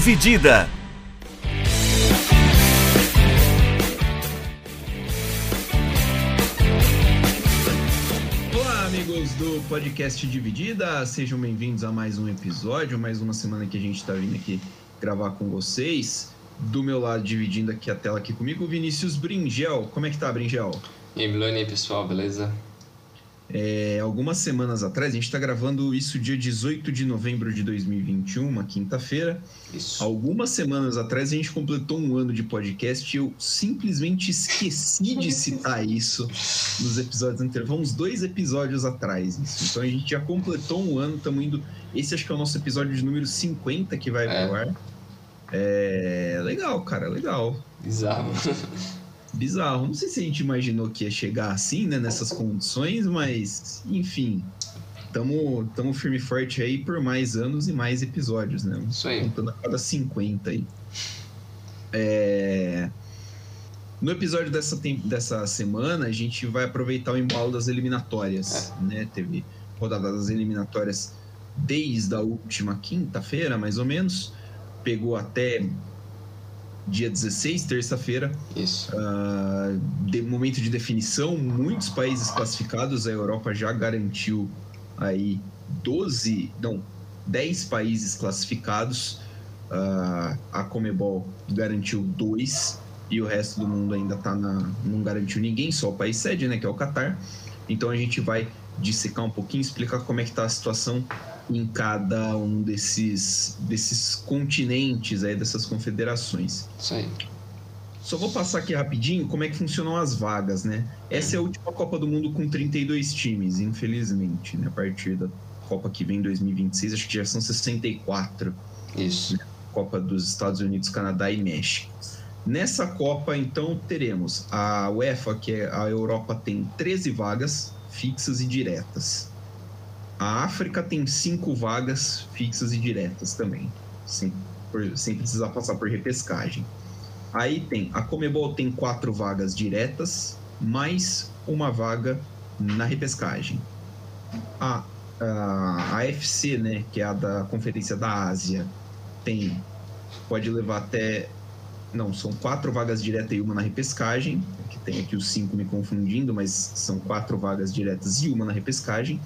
Dividida. Olá, amigos do podcast Dividida, sejam bem-vindos a mais um episódio, mais uma semana que a gente está vindo aqui gravar com vocês. Do meu lado, dividindo aqui a tela aqui comigo, o Vinícius Bringel. Como é que tá, Bringel? E aí, pessoal, beleza? É, algumas semanas atrás, a gente está gravando isso dia 18 de novembro de 2021, uma quinta-feira. Isso. Algumas semanas atrás, a gente completou um ano de podcast e eu simplesmente esqueci de citar isso nos episódios anteriores. Vamos dois episódios atrás. Isso. Então a gente já completou um ano, estamos indo. Esse acho que é o nosso episódio de número 50 que vai É. pro ar. É legal, cara, legal. Bizarro. Bizarro. Não sei se a gente imaginou que ia chegar assim, né, nessas condições, mas enfim. Tamo, tamo firme e forte aí por mais anos e mais episódios, né? Isso aí. Contando a cada 50 aí. É... No episódio dessa, dessa semana, a gente vai aproveitar o embalo das eliminatórias, né? Teve rodada das eliminatórias desde a última quinta-feira, mais ou menos. Pegou até dia 16, terça-feira. Isso. Ah, de momento de definição, muitos países classificados, a Europa já garantiu aí 12, não, 10 países classificados. Ah, a Comebol garantiu dois e o resto do mundo ainda tá na, não garantiu ninguém, só o país sede, né, que é o Catar. Então a gente vai dissecar um pouquinho, explicar como é que tá a situação em cada um desses desses continentes aí, dessas confederações. Isso aí. Só vou passar aqui rapidinho como é que funcionam as vagas, né? Essa é a última Copa do Mundo com 32 times, infelizmente, né? A partir da Copa que vem 2026, acho que já são 64. Isso. Copa dos Estados Unidos, Canadá e México. Nessa Copa, então, teremos a UEFA, que é a Europa, tem 13 vagas fixas e diretas. A África tem 5 vagas fixas e diretas também, sem, por- sem precisar passar por repescagem. Aí tem a Comebol tem 4 vagas diretas, mais uma vaga na repescagem. A, a AFC, né, que é a da Conferência da Ásia, tem pode levar até não são quatro vagas diretas e uma na repescagem que tem aqui os cinco me confundindo mas são quatro vagas diretas e uma na repescagem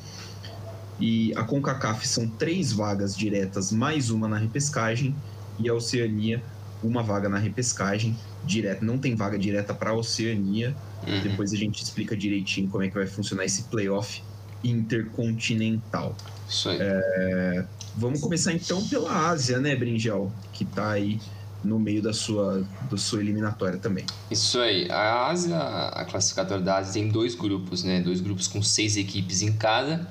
e a Concacaf são três vagas diretas mais uma na repescagem e a Oceania uma vaga na repescagem direta não tem vaga direta para a Oceania Uhum. depois a gente explica direitinho como é que vai funcionar esse playoff intercontinental Isso aí. Vamos começar então pela Ásia, né, Bringel? Que tá aí no meio da sua, da sua eliminatória também. Isso aí. A Ásia, a classificatória da Ásia tem dois grupos, né? Dois grupos com seis equipes em cada.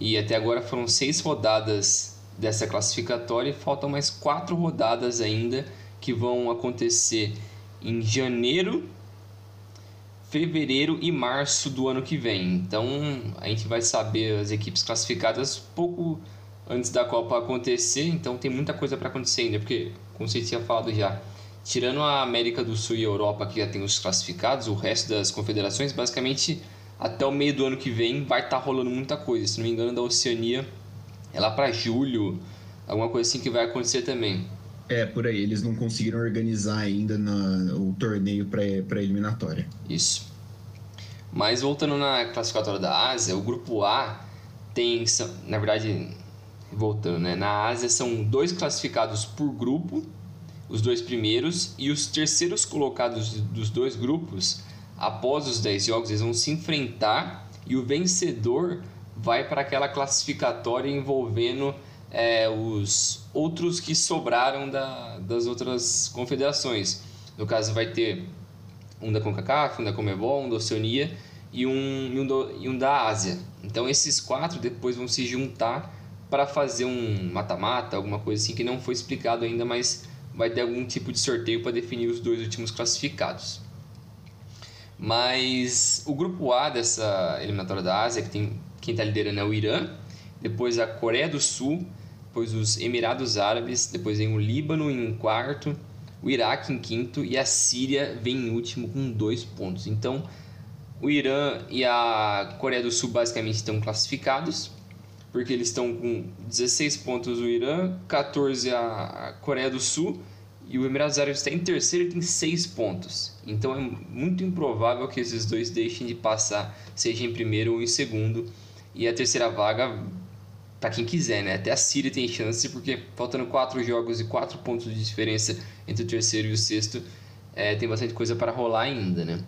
E até agora foram seis rodadas dessa classificatória e faltam mais quatro rodadas ainda que vão acontecer em janeiro, fevereiro e março do ano que vem. Então a gente vai saber as equipes classificadas pouco antes da Copa acontecer, então tem muita coisa para acontecer ainda, porque, como você tinha falado já, tirando a América do Sul e a Europa que já tem os classificados, o resto das confederações, basicamente até o meio do ano que vem vai estar rolando muita coisa. Se não me engano, da Oceania é lá para julho, alguma coisa assim que vai acontecer também. É, por aí. Eles não conseguiram organizar ainda na- o torneio para eliminatória. Isso. Mas voltando na classificatória da Ásia, o grupo A tem, na verdade, voltando, né? Na Ásia são dois classificados por grupo, os dois primeiros, e os terceiros colocados dos dois grupos, após os 10 jogos, eles vão se enfrentar e o vencedor vai para aquela classificatória envolvendo é, os outros que sobraram da, das outras confederações. No caso, vai ter um da CONCACAF, um da Comebol, um da Oceania e um, e um, do- e um da Ásia. Então esses quatro depois vão se juntar para fazer um mata-mata, alguma coisa assim que não foi explicado ainda, mas vai ter algum tipo de sorteio para definir os dois últimos classificados. Mas o grupo A dessa eliminatória da Ásia, que tem quem está liderando é o Irã, depois a Coreia do Sul, depois os Emirados Árabes, depois vem o Líbano em quarto, o Iraque em quinto e a Síria vem em último com dois pontos. Então, o Irã e a Coreia do Sul basicamente estão classificados. porque eles estão com 16 pontos o Irã, 14 a Coreia do Sul e o Emirados Árabes está em terceiro e tem 6 pontos. Então é muito improvável que esses dois deixem de passar, seja em primeiro ou em segundo. E a terceira vaga, para quem quiser, né? Até a Síria tem chance, porque faltando 4 jogos e 4 pontos de diferença entre o terceiro e o sexto, é, tem bastante coisa para rolar ainda, né?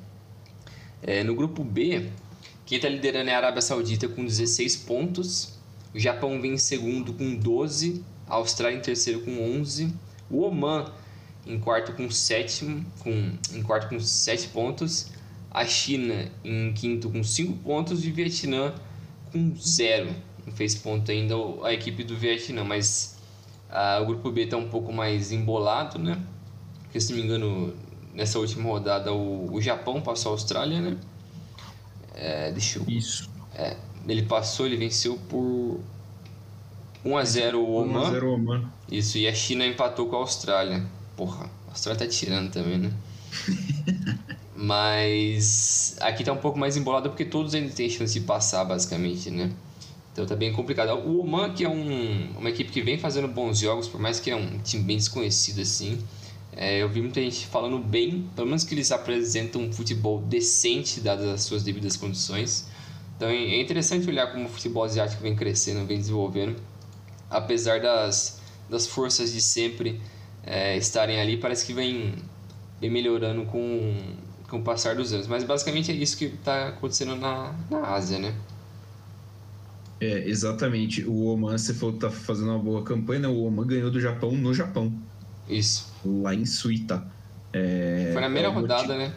É, no grupo B, quem está liderando é a Arábia Saudita com 16 pontos. O Japão vem em segundo com 12. A Austrália em terceiro com 11. O Oman em quarto com 7, com, em quarto com 7 pontos. A China em quinto com 5 pontos. E o Vietnã com 0. Não fez ponto ainda a equipe do Vietnã, mas ah, o grupo B está um pouco mais embolado, né? Porque se não me engano, nessa última rodada o, o Japão passou a Austrália, né? É, deixa eu... Isso. É, ele passou, ele venceu por 1 a 0 o Oman. 1 a 0 o Oman. Isso, e a China empatou com a Austrália. Porra, a Austrália tá tirando também, né? Mas aqui tá um pouco mais embolado porque todos ainda têm chance de passar, basicamente, né? Então tá bem complicado. O Oman, que é um, uma equipe que vem fazendo bons jogos, por mais que é um time bem desconhecido assim, é, eu vi muita gente falando bem, pelo menos que eles apresentam um futebol decente, dadas as suas devidas condições. Então é interessante olhar como o futebol asiático vem crescendo, vem desenvolvendo. Apesar das, das forças de sempre é, estarem ali, parece que vem, vem melhorando com, com o passar dos anos. Mas basicamente é isso que está acontecendo na, na Ásia, né? É, exatamente. O Oman, você falou que tá fazendo uma boa campanha, né? O Oman ganhou do Japão no Japão. Isso. Lá em Suita. É, foi na primeira é rodada, motivo... né?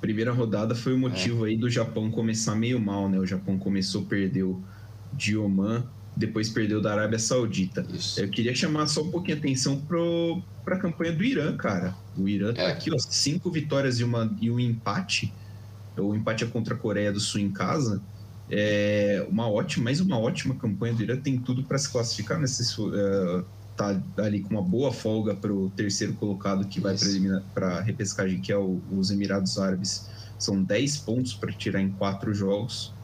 Primeira rodada foi o motivo é. aí do Japão começar meio mal, né? O Japão começou, perdeu de Oman, depois perdeu da Arábia Saudita. Isso. Eu queria chamar só um pouquinho a atenção para a campanha do Irã, cara. O Irã tá é. aqui, ó, cinco vitórias e, uma, e um empate. O empate é contra a Coreia do Sul em casa. É uma ótima, mais uma ótima campanha do Irã. Tem tudo para se classificar nesse, uh, tá ali com uma boa folga para o terceiro colocado que vai para a repescagem, que é o, os Emirados Árabes. São 10 pontos para tirar em quatro jogos.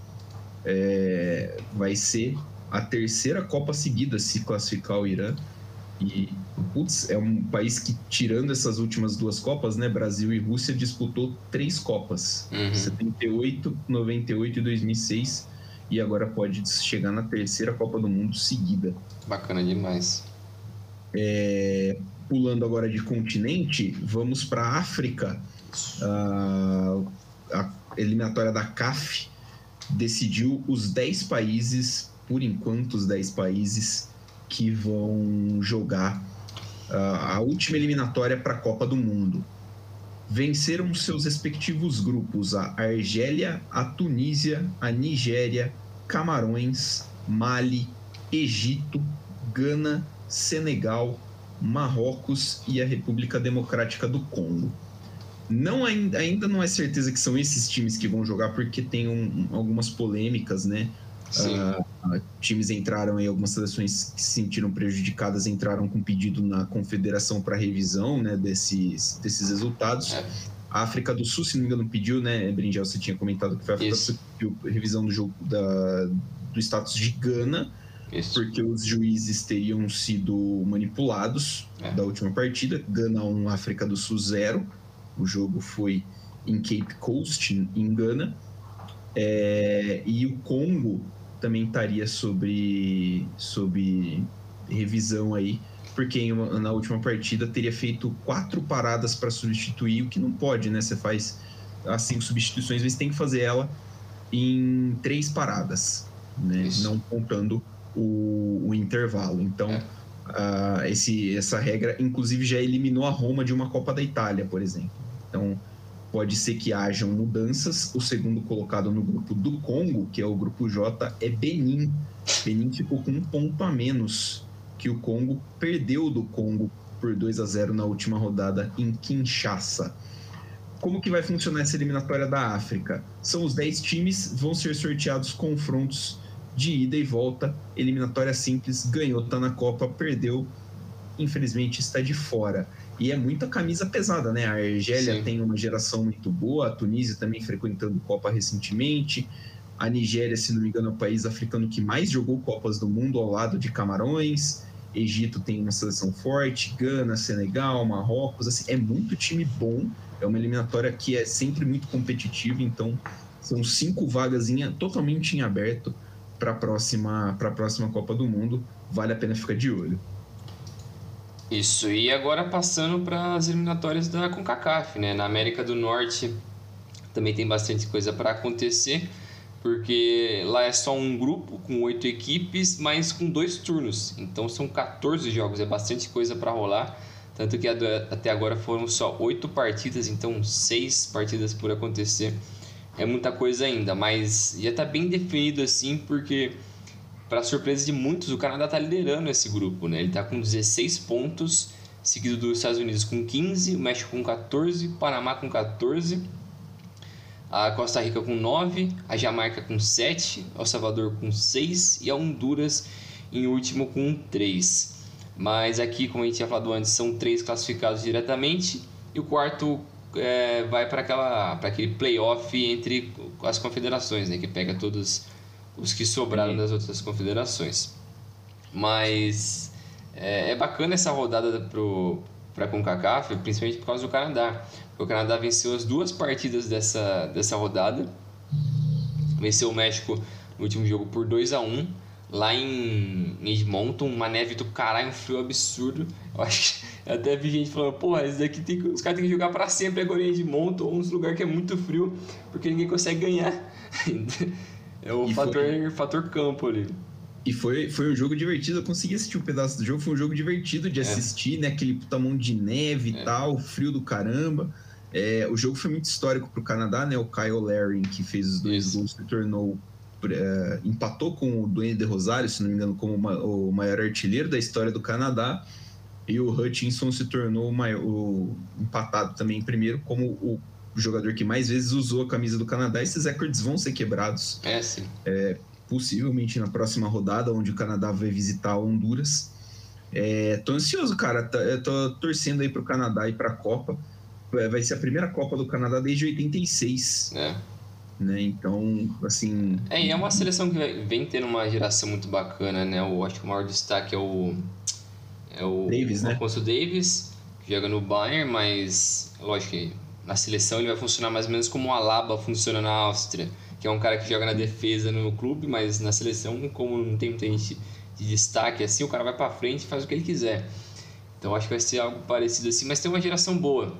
É, vai ser a terceira Copa seguida se classificar o Irã. E, putz, é um país que, tirando essas últimas duas Copas, né, Brasil e Rússia, disputou três Copas: uhum. 78, 98 e 2006. E agora pode chegar na terceira Copa do Mundo seguida. Bacana demais. É, pulando agora de continente, vamos para a África. Uh, a eliminatória da CAF decidiu os 10 países, por enquanto, os 10 países que vão jogar uh, a última eliminatória para a Copa do Mundo. Venceram seus respectivos grupos a Argélia, a Tunísia, a Nigéria, Camarões, Mali, Egito, Gana, Senegal, Marrocos e a República Democrática do Congo. Não ainda, ainda não é certeza que são esses times que vão jogar, porque tem um, algumas polêmicas, né? Uh, times entraram em algumas seleções que se sentiram prejudicadas entraram com pedido na confederação para revisão né, desses, desses resultados. É. A África do Sul, se não me engano, pediu, né, Brinjel, você tinha comentado que foi a África do Sul pediu revisão do jogo da, do status de Gana isso. Porque os juízes teriam sido manipulados é. da última partida. Gana 1, África do Sul 0. O jogo foi em Cape Coast, em Gana. É, e o Congo também estaria sobre, sobre revisão aí, porque na última partida teria feito quatro paradas para substituir, o que não pode, né? Você faz as cinco substituições, mas tem que fazer ela em três paradas, né? Não contando o, o intervalo. Então, é. uh, esse, essa regra, inclusive, já eliminou a Roma de uma Copa da Itália, por exemplo. Então, pode ser que hajam mudanças. O segundo colocado no grupo do Congo, que é o grupo J, é Benin. Benin ficou com um ponto a menos que o Congo perdeu do Congo por 2 a 0 na última rodada em Kinshasa. Como que vai funcionar essa eliminatória da África? São os 10 times, vão ser sorteados confrontos de ida e volta, eliminatória simples, ganhou, tá na Copa, perdeu, infelizmente está de fora. E é muita camisa pesada, né? A Argélia Sim. tem uma geração muito boa, a Tunísia também frequentando Copa recentemente, A Nigéria, se não me engano, é o país africano que mais jogou Copas do Mundo ao lado de Camarões. Egito tem uma seleção forte, Gana, Senegal, Marrocos, assim, é muito time bom. É uma eliminatória que é sempre muito competitiva, então são cinco vagas totalmente em aberto para a próxima, próxima Copa do Mundo. Vale a pena ficar de olho. Isso, e agora passando para as eliminatórias da CONCACAF, né? Na América do Norte também tem bastante coisa para acontecer, porque lá é só um grupo com oito equipes, mas com dois turnos. Então são 14 jogos, é bastante coisa para rolar. Tanto que até agora foram só oito partidas, então seis partidas por acontecer. É muita coisa ainda, mas já está bem definido assim, porque para surpresa de muitos, o Canadá está liderando esse grupo, né? Ele está com 16 pontos, seguido dos Estados Unidos com 15, o México com 14, o Panamá com 14, a Costa Rica com 9, a Jamaica com 7, El Salvador com 6 e a Honduras em último com 3. Mas aqui, como a gente tinha falado antes, são três classificados diretamente e o quarto é, vai para aquele playoff entre as confederações, né? Que pega todos os que sobraram das outras confederações. Mas é, é bacana essa rodada para a CONCACAF, principalmente por causa do Canadá. O Canadá venceu as duas partidas dessa, dessa rodada. Venceu o México no último jogo por 2 a 1 lá em Edmonton, uma neve do caralho, um frio absurdo. Eu acho que até vi gente falando, porra, isso daqui tem, os caras têm que jogar para sempre agora em Edmonton, um lugar que é muito frio, porque ninguém consegue ganhar. É o fator, foi... fator campo ali. E foi, foi um jogo divertido, eu consegui assistir um pedaço do jogo, foi um jogo divertido de é. assistir, né? Aquele puta mão de neve e é. tal, frio do caramba. É, o jogo foi muito histórico pro Canadá, né? O Kyle Laring, que fez os dois Isso. gols, se tornou. É, empatou com o Duane de Rosário, se não me engano, como o maior artilheiro da história do Canadá. E o Hutchinson se tornou o, maior, o empatado também em primeiro, como o jogador que mais vezes usou a camisa do Canadá, esses recordes vão ser quebrados. É, sim. É, possivelmente na próxima rodada, onde o Canadá vai visitar Honduras. É, tô ansioso, cara. Tô torcendo aí pro Canadá e pra Copa. É, vai ser a primeira Copa do Canadá desde 86. É. Né? Então, assim. É, e é uma seleção que vem tendo uma geração muito bacana, né? Eu acho que o maior destaque é o. É o Davis, né? Alfonso Davis, que joga no Bayern, mas lógico que na seleção ele vai funcionar mais ou menos como o Alaba funciona na Áustria, que é um cara que joga na defesa no clube, mas na seleção, como não tem muita gente de destaque assim, o cara vai para frente e faz o que ele quiser. Então acho que vai ser algo parecido assim, mas tem uma geração boa.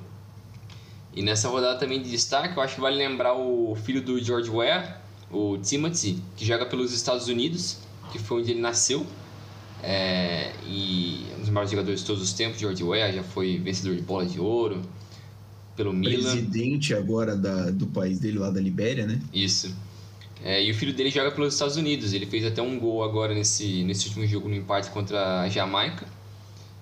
E nessa rodada também de destaque, eu acho que vale lembrar o filho do George Weah, o Timothy, que joga pelos Estados Unidos, que foi onde ele nasceu. É, e é um dos maiores jogadores de todos os tempos, George Weah, já foi vencedor de bola de ouro, pelo Milan. Presidente agora da, do país dele, lá da Libéria, né? Isso. É, e o filho dele joga pelos Estados Unidos. Ele fez até um gol agora nesse, nesse último jogo no empate contra a Jamaica.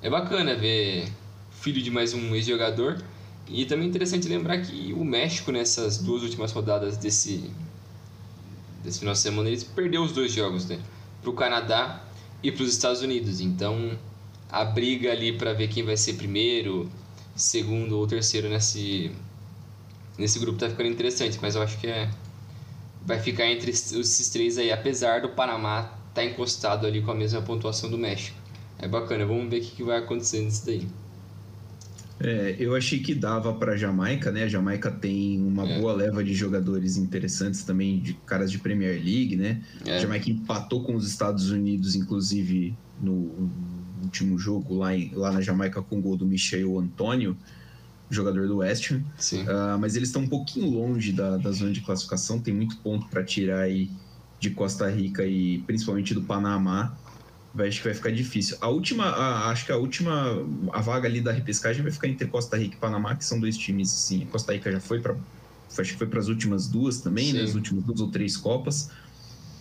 É bacana ver filho de mais um ex-jogador. E também é interessante lembrar que o México, nessas duas últimas rodadas desse, desse final de semana, ele perdeu os dois jogos, né? Para o Canadá e para os Estados Unidos. Então, a briga ali para ver quem vai ser primeiro, segundo ou terceiro nesse, nesse grupo tá ficando interessante, mas eu acho que é, vai ficar entre esses três aí, apesar do Panamá estar tá encostado ali com a mesma pontuação do México. É bacana, vamos ver o que, que vai acontecer nisso daí. É, eu achei que dava para Jamaica, né? A Jamaica tem uma é. boa leva de jogadores interessantes também, de caras de Premier League, né? É. A Jamaica empatou com os Estados Unidos, inclusive no, último jogo lá, em, lá na Jamaica com o gol do Michel Antônio, jogador do West Ham. Uh, mas eles estão um pouquinho longe da, da zona de classificação, tem muito ponto para tirar aí de Costa Rica e principalmente do Panamá. Vai, acho que vai ficar difícil. A última, a, acho que a última, a vaga ali da repescagem vai ficar entre Costa Rica e Panamá, que são dois times, assim. Costa Rica já foi para, acho que foi para as últimas duas também, né? As últimas duas ou três copas.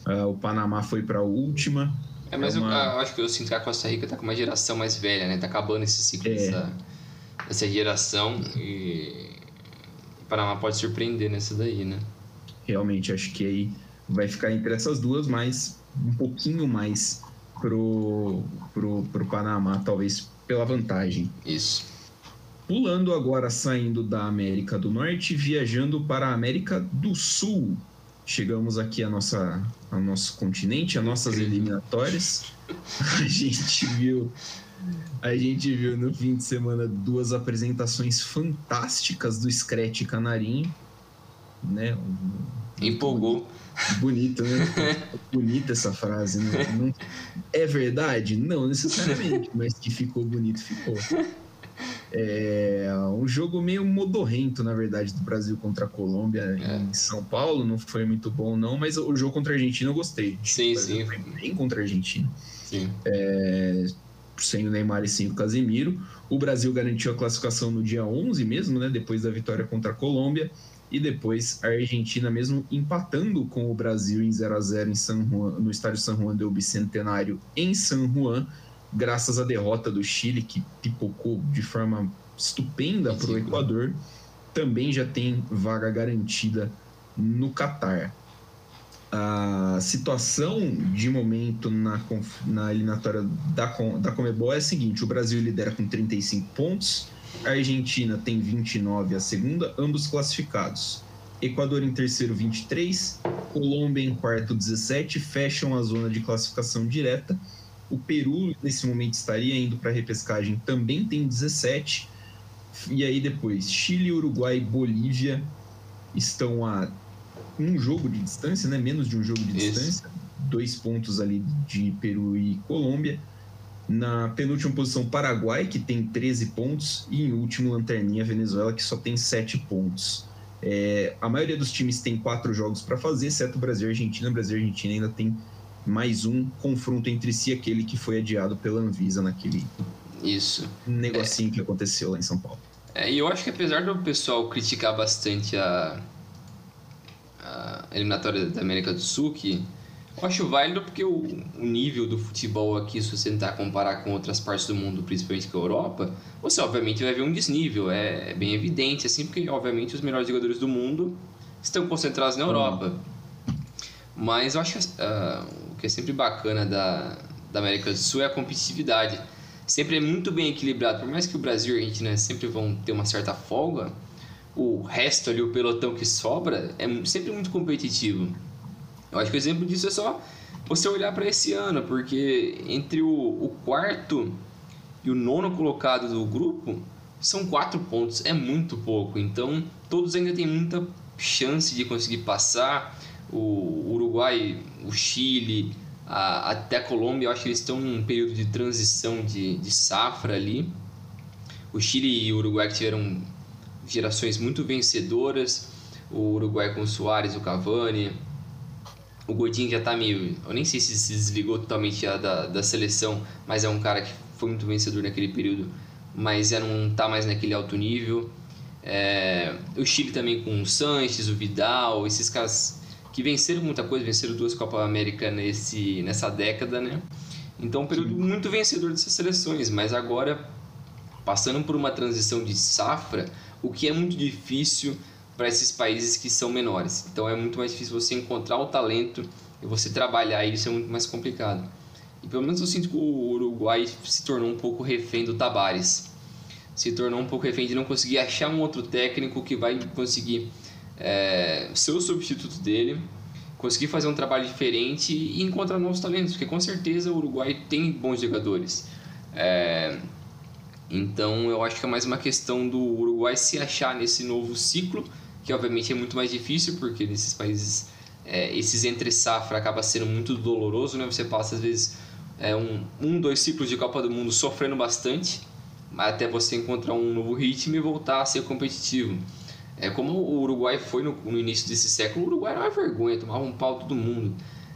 Uh, o Panamá foi para a última. É, mas é uma... eu, eu, acho que eu sinto que a Costa Rica tá com uma geração mais velha, né? Tá acabando esse ciclo é. dessa, dessa geração e o Panamá pode surpreender nessa daí, né? Realmente, acho que aí vai ficar entre essas duas, mas um pouquinho mais pro, pro, pro Panamá, talvez pela vantagem. Isso. Pulando agora, saindo da América do Norte, viajando para a América do Sul. Chegamos aqui a nossa, ao nosso continente, a nossas eliminatórias. A gente viu a gente viu no fim de semana duas apresentações fantásticas do Scratch Canarinho, né? Empolgou. Bonito, né? Bonita essa frase, né? Não, é verdade? Não necessariamente, mas que ficou bonito, ficou. É um jogo meio modorrento, na verdade, do Brasil contra a Colômbia é. em São Paulo. Não foi muito bom, não, mas o jogo contra a Argentina eu gostei. Sim, sim. Foi bem contra a Argentina. Sim. É, sem o Neymar e sem o Casemiro. O Brasil garantiu a classificação no dia 11 mesmo, né, depois da vitória contra a Colômbia. E depois a Argentina, mesmo empatando com o Brasil em 0 a 0 em San Juan, no estádio San Juan del Bicentenário em San Juan, graças à derrota do Chile, que pipocou de forma estupenda para o Equador, também já tem vaga garantida no Catar. A situação de momento na, na eliminatória da, da Comebol é a seguinte: o Brasil lidera com 35 pontos, a Argentina tem 29 a segunda, ambos classificados. Equador em terceiro, 23, Colômbia em quarto, 17, fecham a zona de classificação direta. O Peru, nesse momento, estaria indo para a repescagem, também tem 17. E aí depois, Chile, Uruguai e Bolívia estão a um jogo de distância, né? Menos de um jogo de Isso. distância. Dois pontos ali de Peru e Colômbia. Na penúltima posição, Paraguai, que tem 13 pontos. E em último, Lanterninha, Venezuela, que só tem 7 pontos. É, a maioria dos times tem quatro jogos para fazer, exceto o Brasil e Argentina. O Brasil e Argentina ainda tem mais um confronto entre si, aquele que foi adiado pela Anvisa naquele Isso. negocinho é. que aconteceu lá em São Paulo. É, e eu acho que apesar do pessoal criticar bastante a, a eliminatória da América do Sul, que eu acho válido porque o, o, nível do futebol aqui, se você tentar comparar com outras partes do mundo, principalmente com a Europa, você obviamente vai ver um desnível, é, é bem evidente, assim, porque obviamente os melhores jogadores do mundo estão concentrados na Europa. Mas eu acho que uh, o que é sempre bacana da, da América do Sul é a competitividade. Sempre é muito bem equilibrado, por mais que o Brasil e a Argentina sempre vão ter uma certa folga, o resto ali, o pelotão que sobra, é sempre muito competitivo. Eu acho que o exemplo disso é só você olhar para esse ano, porque entre o, o, quarto e o nono colocado do grupo são quatro pontos, é muito pouco. Então todos ainda têm muita chance de conseguir passar. O Uruguai, o Chile, a, até a Colômbia, eu acho que eles estão num período de transição de, de safra ali. O Chile e o Uruguai tiveram gerações muito vencedoras. O Uruguai com o Soares, o Cavani. O Godinho já está meio. Eu nem sei se se desligou totalmente da, da seleção, mas é um cara que foi muito vencedor naquele período, mas já não está mais naquele alto nível. É, o Chile também com o Sanches, o Vidal, esses caras que venceram muita coisa, venceram duas Copas América nesse, nessa década, né? Então, um período Sim. muito vencedor dessas seleções, mas agora, passando por uma transição de safra, o que é muito difícil para esses países que são menores. Então é muito mais difícil você encontrar o talento e você trabalhar isso é muito mais complicado. E pelo menos eu sinto que o Uruguai se tornou um pouco refém do Tabares. Se tornou um pouco refém de não conseguir achar um outro técnico que vai conseguir é, ser o substituto dele, conseguir fazer um trabalho diferente e encontrar novos talentos, porque com certeza o Uruguai tem bons jogadores. É, então eu acho que é mais uma questão do Uruguai se achar nesse novo ciclo, que obviamente é muito mais difícil, porque nesses países é, esses entre safra acaba sendo muito doloroso, né? Você passa às vezes é, um, um, dois ciclos de Copa do Mundo sofrendo bastante, até você encontrar um novo ritmo e voltar a ser competitivo. É como o Uruguai foi no, no início desse século, o Uruguai era uma vergonha, tomava um pau todo mundo.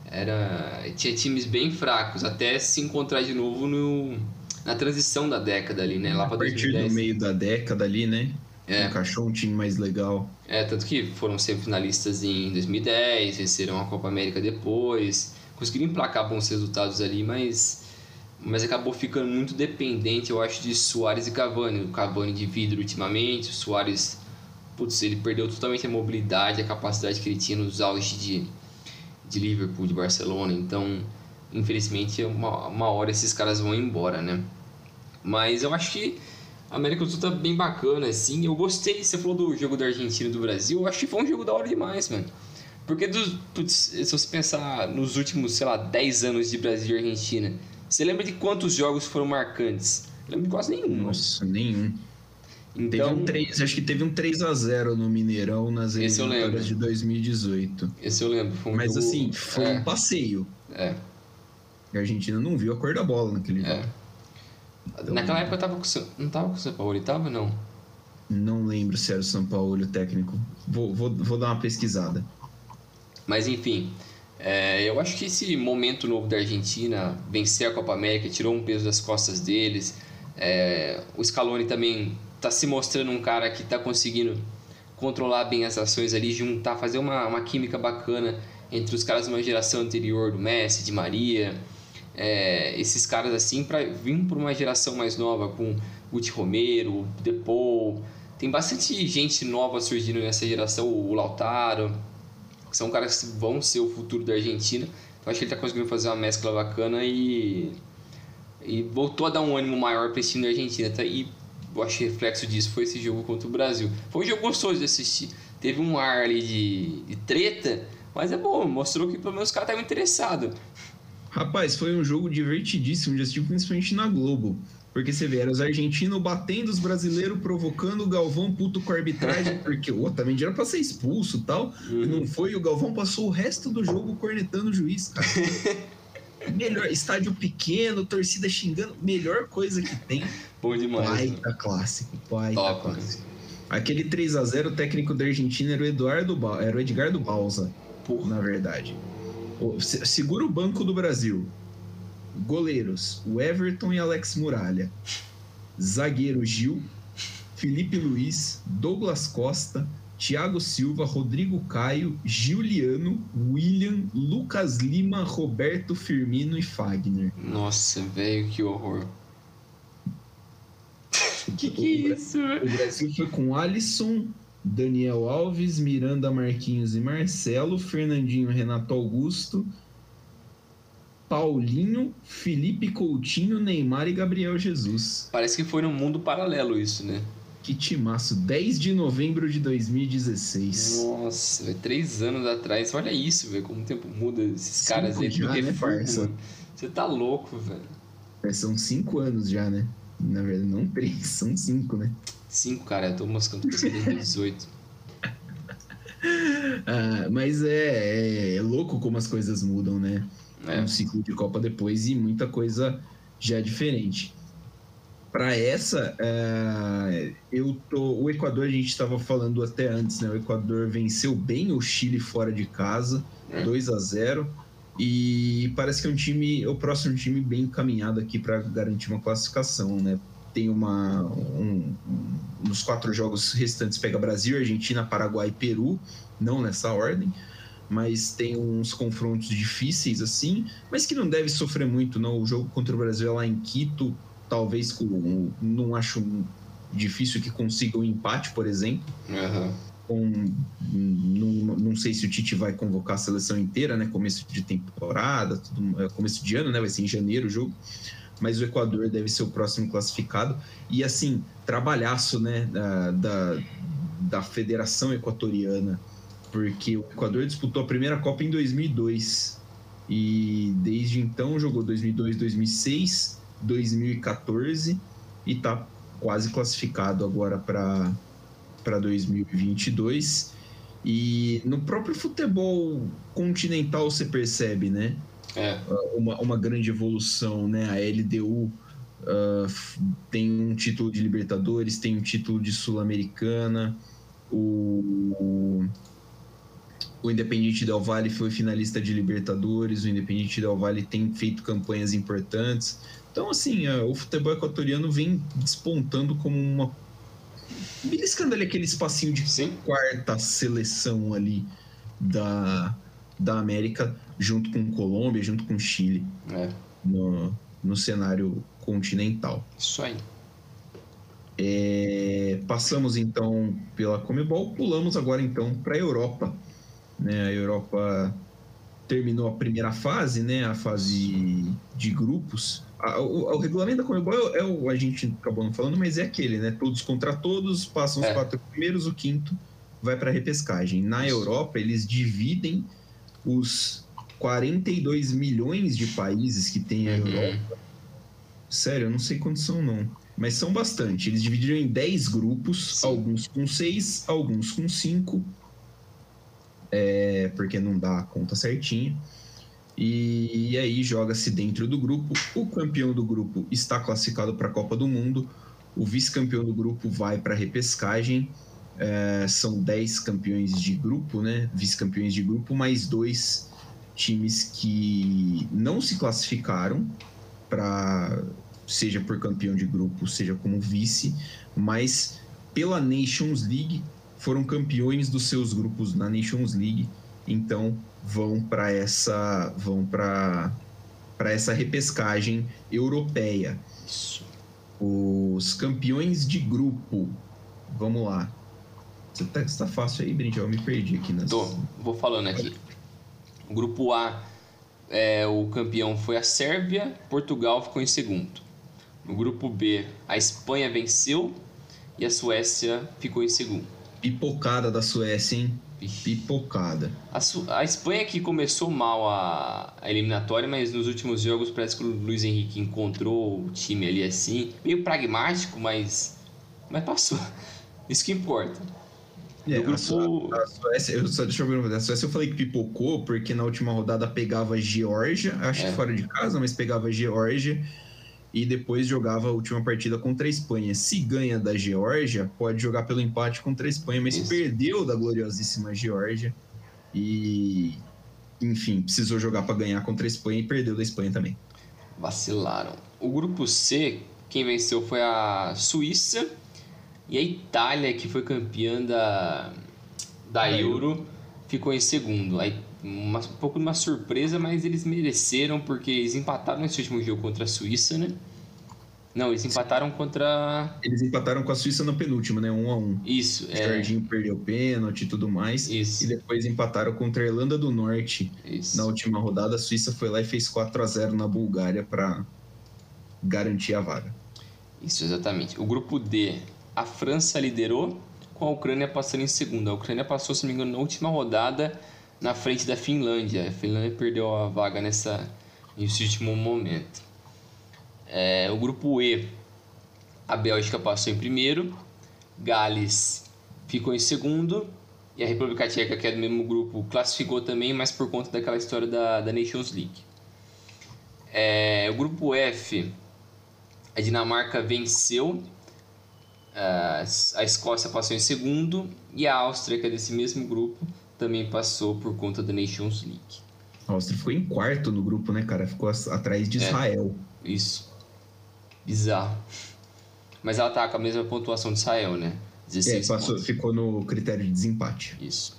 Era, tinha times bem fracos, até se encontrar de novo no, na transição da década ali, né? Lá a partir 2010. do meio da década ali, né? É. Encaixou um time mais legal. É, tanto que foram semifinalistas em 2010, venceram a Copa América depois, conseguiram emplacar bons resultados ali, mas, mas acabou ficando muito dependente, eu acho, de Soares e Cavani. O Cavani de vidro ultimamente, o Soares, putz, ele perdeu totalmente a mobilidade, a capacidade que ele tinha nos auges de, de Liverpool, de Barcelona, então infelizmente uma, uma hora esses caras vão embora, né? Mas eu acho que a América do Sul tá bem bacana, assim. Eu gostei, você falou do jogo da Argentina e do Brasil, eu acho que foi um jogo da hora demais, mano. Porque, dos, putz, se você pensar nos últimos, sei lá, 10 anos de Brasil e Argentina, você lembra de quantos jogos foram marcantes? Eu lembro de quase nenhum. Nossa, nenhum. Então, teve um 3, acho que teve um 3 a 0 no Mineirão nas eliminatórias de 2018. Esse eu lembro. Um Mas jogo... assim, foi é. um passeio. É. A Argentina não viu a cor da bola naquele é. jogo. Então, Naquela época eu tava com, não tava com o São Paulo, tava não? Não lembro se era o São Paulo o técnico. Vou, vou, vou dar uma pesquisada. Mas enfim, é, eu acho que esse momento novo da Argentina, vencer a Copa América, tirou um peso das costas deles. É, o Scaloni também está se mostrando um cara que está conseguindo controlar bem as ações ali, juntar, fazer uma, uma química bacana entre os caras de uma geração anterior, do Messi, de Maria, é, esses caras assim, para vir para uma geração mais nova com Guti Romero, Depou. Tem bastante gente nova surgindo nessa geração, o Lautaro que são caras que vão ser o futuro da Argentina. Então acho que ele está conseguindo fazer uma mescla bacana e, e voltou a dar um ânimo maior para esse time da Argentina. Tá? E eu acho que reflexo disso foi esse jogo contra o Brasil. Foi um jogo gostoso de assistir. Teve um ar ali de, de treta, mas é bom, mostrou que pelo menos os caras estavam interessados. Rapaz, foi um jogo divertidíssimo de assistir, principalmente na Globo. Porque você vê, era os argentinos batendo os brasileiros, provocando o Galvão puto com a arbitragem, porque o também era pra ser expulso e tal. Uhum. E não foi, o Galvão passou o resto do jogo cornetando o juiz, cara. melhor, estádio pequeno, torcida xingando, melhor coisa que tem. Bom demais. Pai da clássico, pai da clássico. Aquele 3 a 0 o técnico da Argentina era o Eduardo ba... era o Edgardo Balsa, Porra. na verdade. Segura o banco do Brasil. Goleiros: o Everton e Alex Muralha. Zagueiro Gil, Felipe Luiz, Douglas Costa, Thiago Silva, Rodrigo Caio, Giuliano, William, Lucas Lima, Roberto Firmino e Fagner. Nossa, velho, que horror. que que é isso? O Brasil foi com Alisson, Daniel Alves, Miranda Marquinhos e Marcelo, Fernandinho, Renato Augusto, Paulinho, Felipe Coutinho, Neymar e Gabriel Jesus. Parece que foi num mundo paralelo isso, né? Que timaço, 10 de novembro de 2016. Nossa, véio, três anos atrás. Olha isso, velho, como o tempo muda. Esses cinco caras aí já, né, farsa? Você tá louco, velho. É, são cinco anos já, né? Na verdade, não três, são cinco, né? Cinco, cara, eu tô moscando desde 2018. ah, mas é, é, é louco como as coisas mudam, né? é. um ciclo de Copa depois e muita coisa já é diferente. Para essa, é, eu tô. O Equador, a gente estava falando até antes, né? O Equador venceu bem o Chile fora de casa, é. 2 a 0 e parece que é um time, o próximo time bem encaminhado aqui para garantir uma classificação, né? Tem uma. Um, um, nos quatro jogos restantes pega Brasil, Argentina, Paraguai e Peru, não nessa ordem mas tem uns confrontos difíceis assim, mas que não deve sofrer muito, não. O jogo contra o Brasil é lá em Quito, talvez com. Não acho difícil que consiga um empate, por exemplo. Uhum. Com, não, não sei se o Tite vai convocar a seleção inteira, né? Começo de temporada, tudo, é, começo de ano, né? Vai ser em janeiro o jogo. Mas o Equador deve ser o próximo classificado. E assim, trabalhaço, né? Da, da, da Federação Equatoriana porque o Equador disputou a primeira Copa em 2002 e desde então jogou 2002, 2006, 2014 e está quase classificado agora para para 2022 e no próprio futebol continental você percebe, né? É. Uma, uma grande evolução, né? A LDU uh, tem um título de Libertadores, tem um título de Sul-Americana, o o Independiente Del Valle foi finalista de Libertadores, o Independiente Del Valle tem feito campanhas importantes. Então, assim, o futebol equatoriano vem despontando como uma. beliscando ali aquele espacinho de Sim. quarta seleção ali da, da América, junto com Colômbia, junto com Chile, é. no, no cenário continental. Isso aí. É, passamos então pela Comebol, pulamos agora então para a Europa. Né? A Europa terminou a primeira fase, né? a fase de grupos. o, o, regulamento da Comebol é, é, o a gente acabou não falando, mas é aquele, né? Todos contra todos, passam os é. quatro primeiros, o quinto vai para a repescagem. Na Europa, eles dividem os 42 milhões de países que tem a uhum. Europa. Sério, eu não sei quantos são, não. Mas são bastante. Eles dividiram em 10 grupos, Sim. alguns com 6, alguns com 5. É, porque não dá a conta certinha. E, e aí joga-se dentro do grupo. O campeão do grupo está classificado para a Copa do Mundo. O vice-campeão do grupo vai para a repescagem. É, são 10 campeões de grupo, né? Vice-campeões de grupo, mais dois times que não se classificaram para seja por campeão de grupo, seja como vice, mas pela Nations League foram campeões dos seus grupos na Nations League, então vão para essa vão para para essa repescagem europeia. Isso. Os campeões de grupo, vamos lá. Você tá, você tá fácil aí, Brinde? Eu me perdi aqui nas. Tô, vou falando aqui. O grupo A, é, o campeão foi a Sérvia, Portugal ficou em segundo. No grupo B, a Espanha venceu e a Suécia ficou em segundo. Pipocada da Suécia, hein? Pipocada. A, Su a Espanha que começou mal a, a, eliminatória, mas nos últimos jogos parece que o Luiz Henrique encontrou o time ali assim, meio pragmático, mas, mas passou. Isso que importa. É, grupo... a, Suécia, eu só, deixa eu ver, a Suécia eu falei que pipocou porque na última rodada pegava Geórgia, acho é. que fora de casa, mas pegava Geórgia e depois jogava a última partida contra a Espanha. Se ganha da Geórgia, pode jogar pelo empate contra a Espanha, mas Isso. perdeu da gloriosíssima Geórgia e enfim, precisou jogar para ganhar contra a Espanha e perdeu da Espanha também. Vacilaram. O grupo C, quem venceu foi a Suíça e a Itália, que foi campeã da, da Euro, ficou em segundo. Aí uma, um pouco de uma surpresa, mas eles mereceram porque eles empataram nesse último jogo contra a Suíça, né? Não, eles empataram contra. Eles empataram com a Suíça na penúltima, né? Um a um. Isso, o é. Jardim perdeu pênalti e tudo mais. Isso. E depois empataram contra a Irlanda do Norte. Isso. Na última rodada, a Suíça foi lá e fez 4 a 0 na Bulgária para garantir a vaga. Isso, exatamente. O grupo D, a França liderou, com a Ucrânia passando em segundo. A Ucrânia passou, se não me engano, na última rodada na frente da Finlândia. A Finlândia perdeu a vaga nessa, nesse último momento. É, o grupo E, a Bélgica passou em primeiro, Gales ficou em segundo e a República Tcheca, que é do mesmo grupo, classificou também, mas por conta daquela história da, da Nations League. É, o grupo F, a Dinamarca venceu, a Escócia passou em segundo e a Áustria, que é desse mesmo grupo, também passou por conta da Nations League. A Áustria ficou em quarto no grupo, né, cara? Ficou atrás de é, Israel. É, isso. Bizarro. Mas ela tá com a mesma pontuação de Israel, né? 16 é, passou, ficou no critério de desempate. Isso.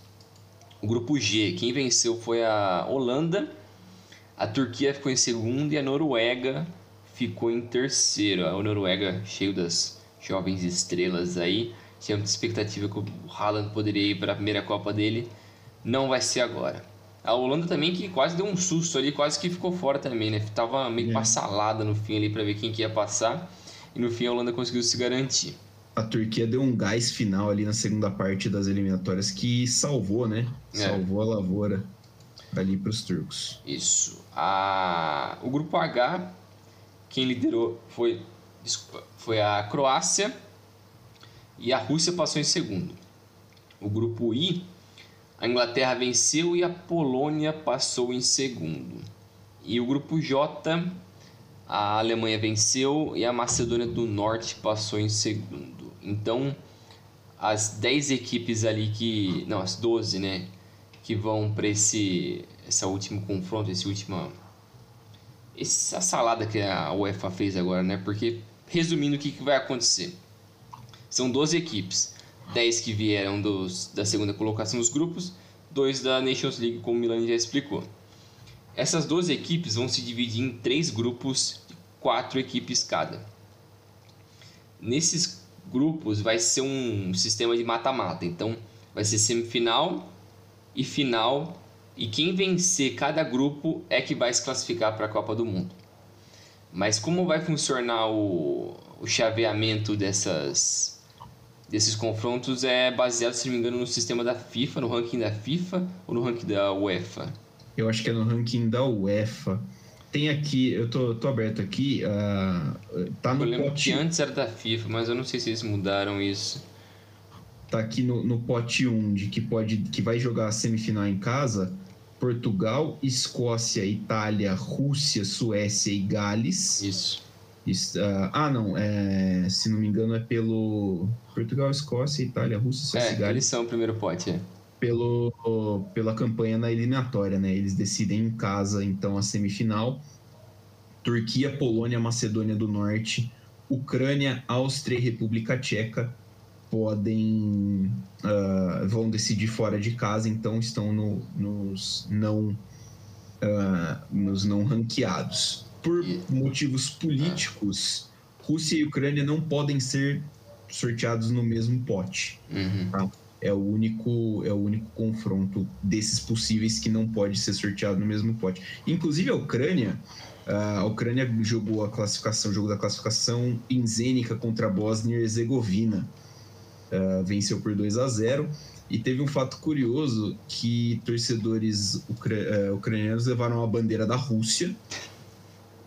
O grupo G, quem venceu foi a Holanda, a Turquia ficou em segundo e a Noruega ficou em terceiro. A Noruega, cheio das jovens estrelas aí, tinha muita expectativa que o Haaland poderia ir para a primeira Copa dele não vai ser agora. A Holanda também que quase deu um susto ali, quase que ficou fora também, né? Tava meio é. passalada no fim ali para ver quem que ia passar. E no fim a Holanda conseguiu se garantir. A Turquia deu um gás final ali na segunda parte das eliminatórias que salvou, né? É. Salvou a lavoura ali para os turcos. Isso. A... O grupo H, quem liderou foi, desculpa, foi a Croácia e a Rússia passou em segundo. O grupo I, a Inglaterra venceu e a Polônia passou em segundo. E o grupo J, a Alemanha venceu e a Macedônia do Norte passou em segundo. Então, as 10 equipes ali que. Não, as 12, né? Que vão para esse, esse último confronto, esse último. Essa salada que a UEFA fez agora, né? Porque, resumindo, o que, que vai acontecer? São 12 equipes. 10 que vieram dos, da segunda colocação dos grupos, 2 da Nations League, como o Milan já explicou. Essas 12 equipes vão se dividir em 3 grupos de 4 equipes cada. Nesses grupos vai ser um sistema de mata-mata, então vai ser semifinal e final, e quem vencer cada grupo é que vai se classificar para a Copa do Mundo. Mas como vai funcionar o, o chaveamento dessas desses confrontos é baseado, se não me engano, no sistema da FIFA, no ranking da FIFA ou no ranking da UEFA? Eu acho que é no ranking da UEFA. Tem aqui, eu tô, tô aberto aqui, uh, tá no eu lembro pote... que antes era da FIFA, mas eu não sei se eles mudaram isso. Tá aqui no, no pote 1 de que pode que vai jogar a semifinal em casa, Portugal, Escócia, Itália, Rússia, Suécia e Gales. Isso. Uh, ah, não, é, se não me engano é pelo Portugal, Escócia, Itália, Rússia, Suécia é. Eles são o primeiro pote, é. Pelo, pela campanha na eliminatória, né? Eles decidem em casa, então, a semifinal. Turquia, Polônia, Macedônia do Norte, Ucrânia, Áustria e República Tcheca podem uh, vão decidir fora de casa, então estão no, nos não uh, nos não ranqueados. Por motivos políticos, Rússia e Ucrânia não podem ser sorteados no mesmo pote. Uhum. Tá? É o único é o único confronto desses possíveis que não pode ser sorteado no mesmo pote. Inclusive a Ucrânia a Ucrânia jogou a classificação, o jogo da classificação em Zênica contra a Bósnia e Herzegovina. Uh, venceu por 2 a 0 e teve um fato curioso que torcedores ucra uh, ucranianos levaram a bandeira da Rússia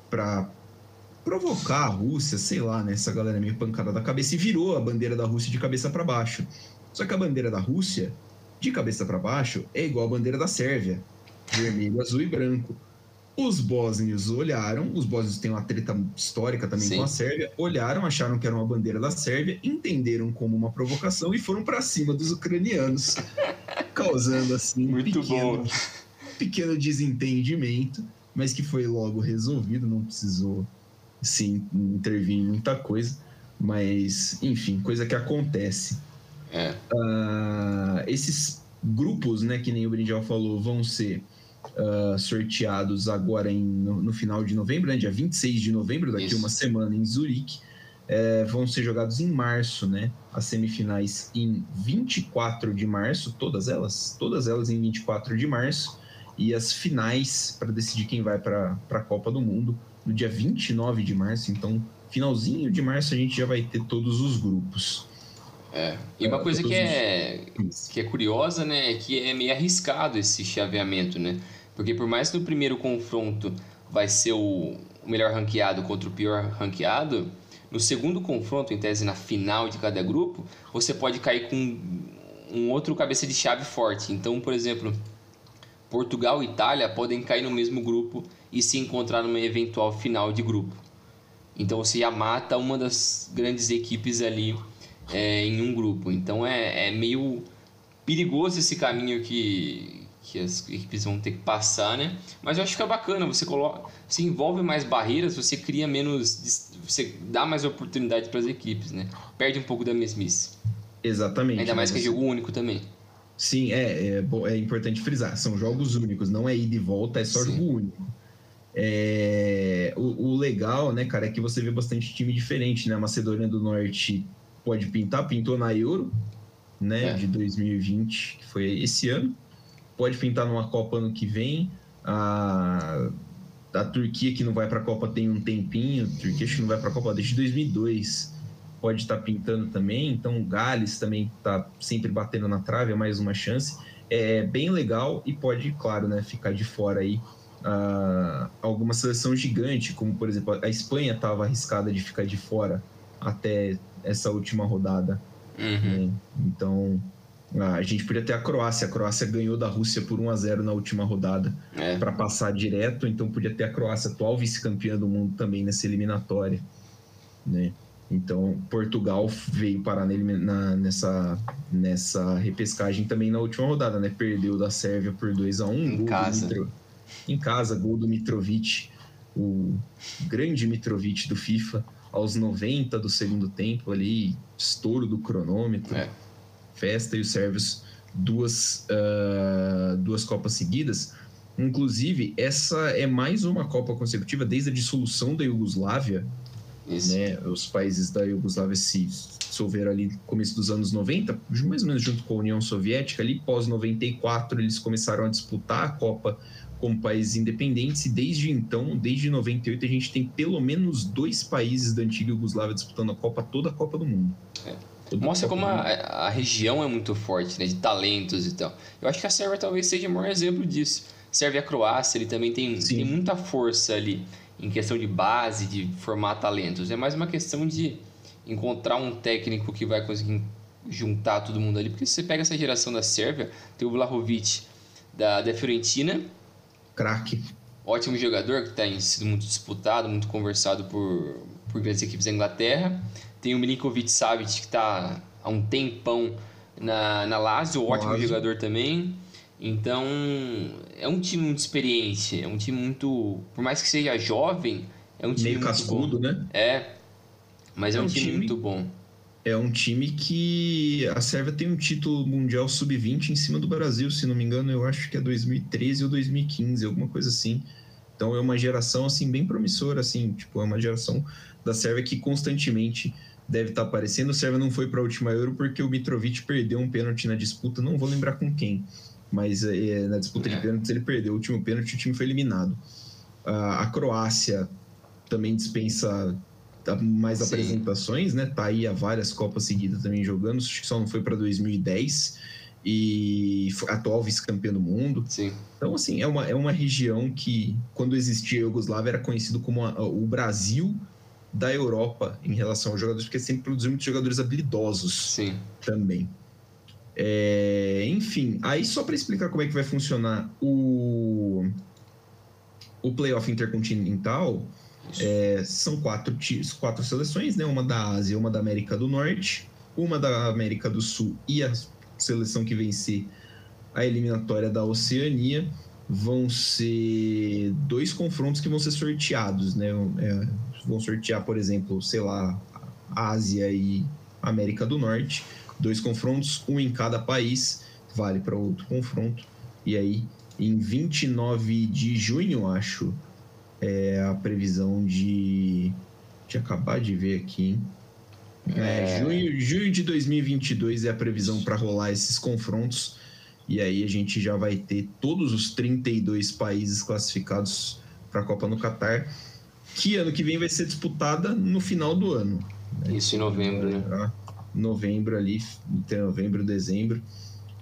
para provocar a Rússia, sei lá, né? Essa galera meio pancada da cabeça e virou a bandeira da Rússia de cabeça para baixo. Só que a bandeira da Rússia, de cabeça para baixo, é igual a bandeira da Sérvia, vermelho, azul e branco. Os bósnios olharam, os bósnios têm uma treta histórica também Sim. com a Sérvia, olharam, acharam que era uma bandeira da Sérvia, entenderam como uma provocação e foram para cima dos ucranianos, causando assim um pequeno, pequeno desentendimento, mas que foi logo resolvido, não precisou sim intervir em muita coisa, mas enfim, coisa que acontece. É. Uh, esses grupos, né, que nem o Brinjal falou, vão ser uh, sorteados agora em, no, no, final de novembro, né, dia 26 de novembro, daqui Isso. uma semana em Zurique. É, vão ser jogados em março, né? As semifinais em 24 de março, todas elas, todas elas em 24 de março, e as finais para decidir quem vai para a Copa do Mundo no dia 29 de março. Então, finalzinho de março a gente já vai ter todos os grupos. É. E uma coisa que é, que é curiosa, né, é que é meio arriscado esse chaveamento, né? Porque por mais que no primeiro confronto vai ser o melhor ranqueado contra o pior ranqueado, no segundo confronto, em tese na final de cada grupo, você pode cair com um outro cabeça de chave forte. Então, por exemplo, Portugal e Itália podem cair no mesmo grupo e se encontrar numa eventual final de grupo. Então você já mata uma das grandes equipes ali é, em um grupo. Então é, é meio perigoso esse caminho que, que as equipes vão ter que passar, né? Mas eu acho que é bacana, você coloca, você envolve mais barreiras, você cria menos, você dá mais oportunidade para as equipes, né? Perde um pouco da mesmice. Exatamente. Ainda mais que é jogo único também. Sim, é, é, é, importante frisar, são jogos únicos, não é ida e volta, é só Sim. jogo único. É, o, o, legal, né, cara, é que você vê bastante time diferente, né? A Macedônia do Norte pode pintar, pintou na Euro, né, é. de 2020, que foi esse ano pode pintar numa Copa ano que vem. A, a Turquia, que não vai para a Copa tem um tempinho, a Turquia acho que não vai para a Copa desde 2002, pode estar tá pintando também. Então, o Gales também está sempre batendo na trave, é mais uma chance. É bem legal e pode, claro, né, ficar de fora aí uh, alguma seleção gigante, como por exemplo a Espanha estava arriscada de ficar de fora até essa última rodada. Uhum. Né? Então, ah, a gente podia ter a Croácia. A Croácia ganhou da Rússia por 1 a 0 na última rodada é. para passar direto, então podia ter a Croácia, atual vice-campeã do mundo, também nessa eliminatória. Né? Então, Portugal veio parar nele na, nessa, nessa repescagem também na última rodada, né? Perdeu da Sérvia por 2 a 1 Em casa. Mitro, em casa, gol do Mitrovic, o grande Mitrovic do FIFA, aos 90 do segundo tempo ali, estouro do cronômetro. É festa e os sérvios duas, uh, duas Copas seguidas. Inclusive, essa é mais uma Copa consecutiva desde a dissolução da Iugoslávia. Né? Os países da Iugoslávia se dissolveram ali no começo dos anos 90, mais ou menos junto com a União Soviética. Ali, pós-94, eles começaram a disputar a Copa como países independentes e desde então, desde 98, a gente tem pelo menos dois países da antiga Iugoslávia disputando a Copa, toda a Copa do Mundo. É. Mostra como a, a, região é muito forte, né? De talentos e tal. Eu acho que a Sérvia talvez seja o maior exemplo disso. Sérvia e a Croácia, ele também tem, tem muita força ali em questão de base, de formar talentos. É mais uma questão de encontrar um técnico que vai conseguir juntar todo mundo ali. Porque se você pega essa geração da Sérvia, tem o Vlahovic da, da Fiorentina. Craque. Ótimo jogador, que tem sido muito disputado, muito conversado por, por grandes equipes da Inglaterra. Tem o Milinkovic Savic, que está há um tempão na, na Lazio, ótimo Lazio. jogador também. Então, é um time muito experiente, é um time muito. Por mais que seja jovem, é um time Meio muito cascudo, bom. né? É, mas é, é um, um time, time, muito bom. É um time que a Sérvia tem um título mundial sub-20 em cima do Brasil, se não me engano, eu acho que é 2013 ou 2015, alguma coisa assim. Então é uma geração assim bem promissora, assim, tipo, é uma geração da Sérvia que constantemente deve estar tá aparecendo. O Sérvia não foi para a última Euro porque o Mitrovic perdeu um pênalti na disputa, não vou lembrar com quem, mas é, na disputa de é. pênaltis ele perdeu o último pênalti, o time foi eliminado. a Croácia também dispensa mais Sim. apresentações, né? Tá aí há várias Copas seguidas também jogando, acho que só não foi para 2010 e atual vice-campeão do mundo. Sim. Então, assim, é uma, é uma região que, quando existia a Iugoslávia, era conhecido como a, o Brasil da Europa em relação aos jogadores, porque sempre produziu muitos jogadores habilidosos Sim. também. É, enfim, aí só para explicar como é que vai funcionar o, o playoff intercontinental, é, são quatro, quatro seleções, né? Uma da Ásia, uma da América do Norte, uma da América do Sul e a seleção que vencer a eliminatória da Oceania. Vão ser dois confrontos que vão ser sorteados, né? É, vão sortear, por exemplo, sei lá, Ásia e América do Norte. Dois confrontos, um em cada país, vale para outro confronto. E aí, em 29 de junho, acho, é a previsão de. De acabar de ver aqui, hein? É, junho, junho de 2022 é a previsão para rolar esses confrontos. E aí a gente já vai ter todos os 32 países classificados para a Copa no Catar, que ano que vem vai ser disputada no final do ano. Né? Isso em novembro, né? Novembro ali, entre novembro e dezembro,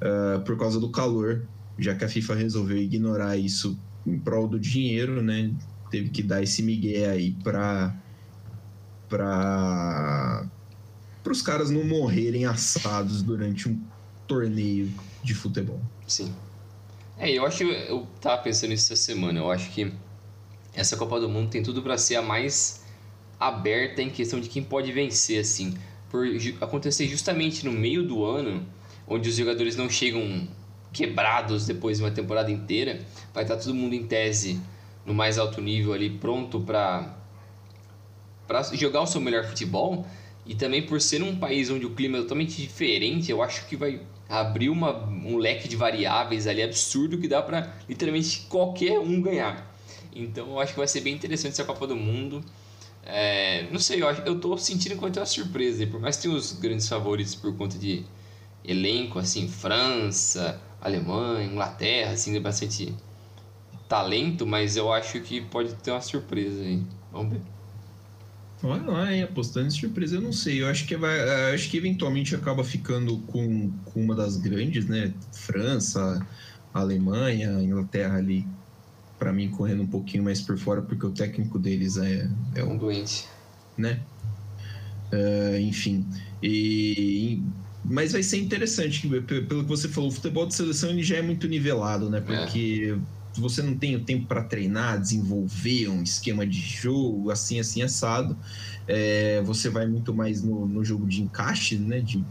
uh, por causa do calor, já que a FIFA resolveu ignorar isso em prol do dinheiro, né? Teve que dar esse migué aí para para para os caras não morrerem assados durante um torneio de futebol. Sim. É, eu acho eu tava pensando nisso essa semana. Eu acho que essa Copa do Mundo tem tudo para ser a mais aberta em questão de quem pode vencer, assim, por acontecer justamente no meio do ano, onde os jogadores não chegam quebrados depois de uma temporada inteira, vai estar todo mundo em tese no mais alto nível ali, pronto para para jogar o seu melhor futebol. E também por ser um país onde o clima é totalmente diferente, eu acho que vai abrir uma, um leque de variáveis ali absurdo que dá para literalmente qualquer um ganhar. Então eu acho que vai ser bem interessante essa Copa do Mundo. É, não sei, eu, eu tô sentindo quanto é uma surpresa, por mais que tenha os grandes favoritos por conta de elenco, assim, França, Alemanha, Inglaterra, assim, tem bastante talento, mas eu acho que pode ter uma surpresa aí. Vamos ver. Olha lá, hein? apostando em surpresa, eu não sei. Eu acho que vai, acho que eventualmente acaba ficando com, com uma das grandes, né? França, Alemanha, Inglaterra ali, para mim correndo um pouquinho mais por fora, porque o técnico deles é, é um doente, né? Uh, enfim, e, mas vai ser interessante, pelo que você falou, o futebol de seleção ele já é muito nivelado, né? É. Porque é você não tem o tempo para treinar, desenvolver um esquema de jogo, assim, assim, assado. É, você vai muito mais no, no jogo de encaixe, né? De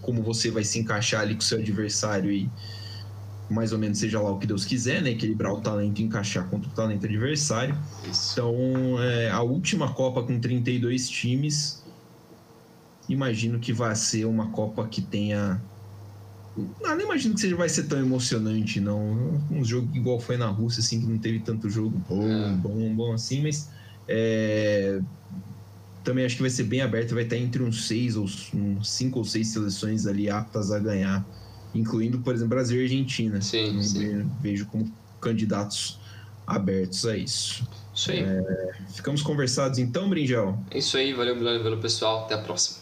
como você vai se encaixar ali com o seu adversário e mais ou menos seja lá o que Deus quiser, né? Equilibrar o talento e encaixar contra o talento adversário. Isso. Então, é, a última Copa com 32 times, imagino que vai ser uma Copa que tenha não, não imagino que seja, vai ser tão emocionante, não. Um jogo igual foi na Rússia, assim, que não teve tanto jogo bom, é. bom, bom assim, mas é, também acho que vai ser bem aberto, vai estar entre uns seis ou uns cinco ou seis seleções ali aptas a ganhar, incluindo, por exemplo, Brasil e Argentina. Sim, sim. Vejo como candidatos abertos a isso. Isso aí. É, ficamos conversados então, Brinjel? É isso aí, valeu, valeu, pessoal. Até a próxima.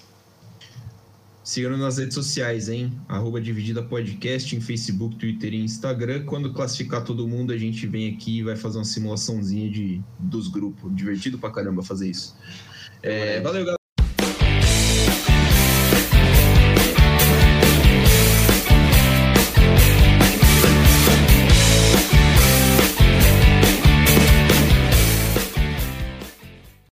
Sigam nas redes sociais, hein? Arroba Dividida Podcast em Facebook, Twitter e Instagram. Quando classificar todo mundo, a gente vem aqui e vai fazer uma simulaçãozinha de, dos grupos. Divertido pra caramba fazer isso. É, valeu, galera.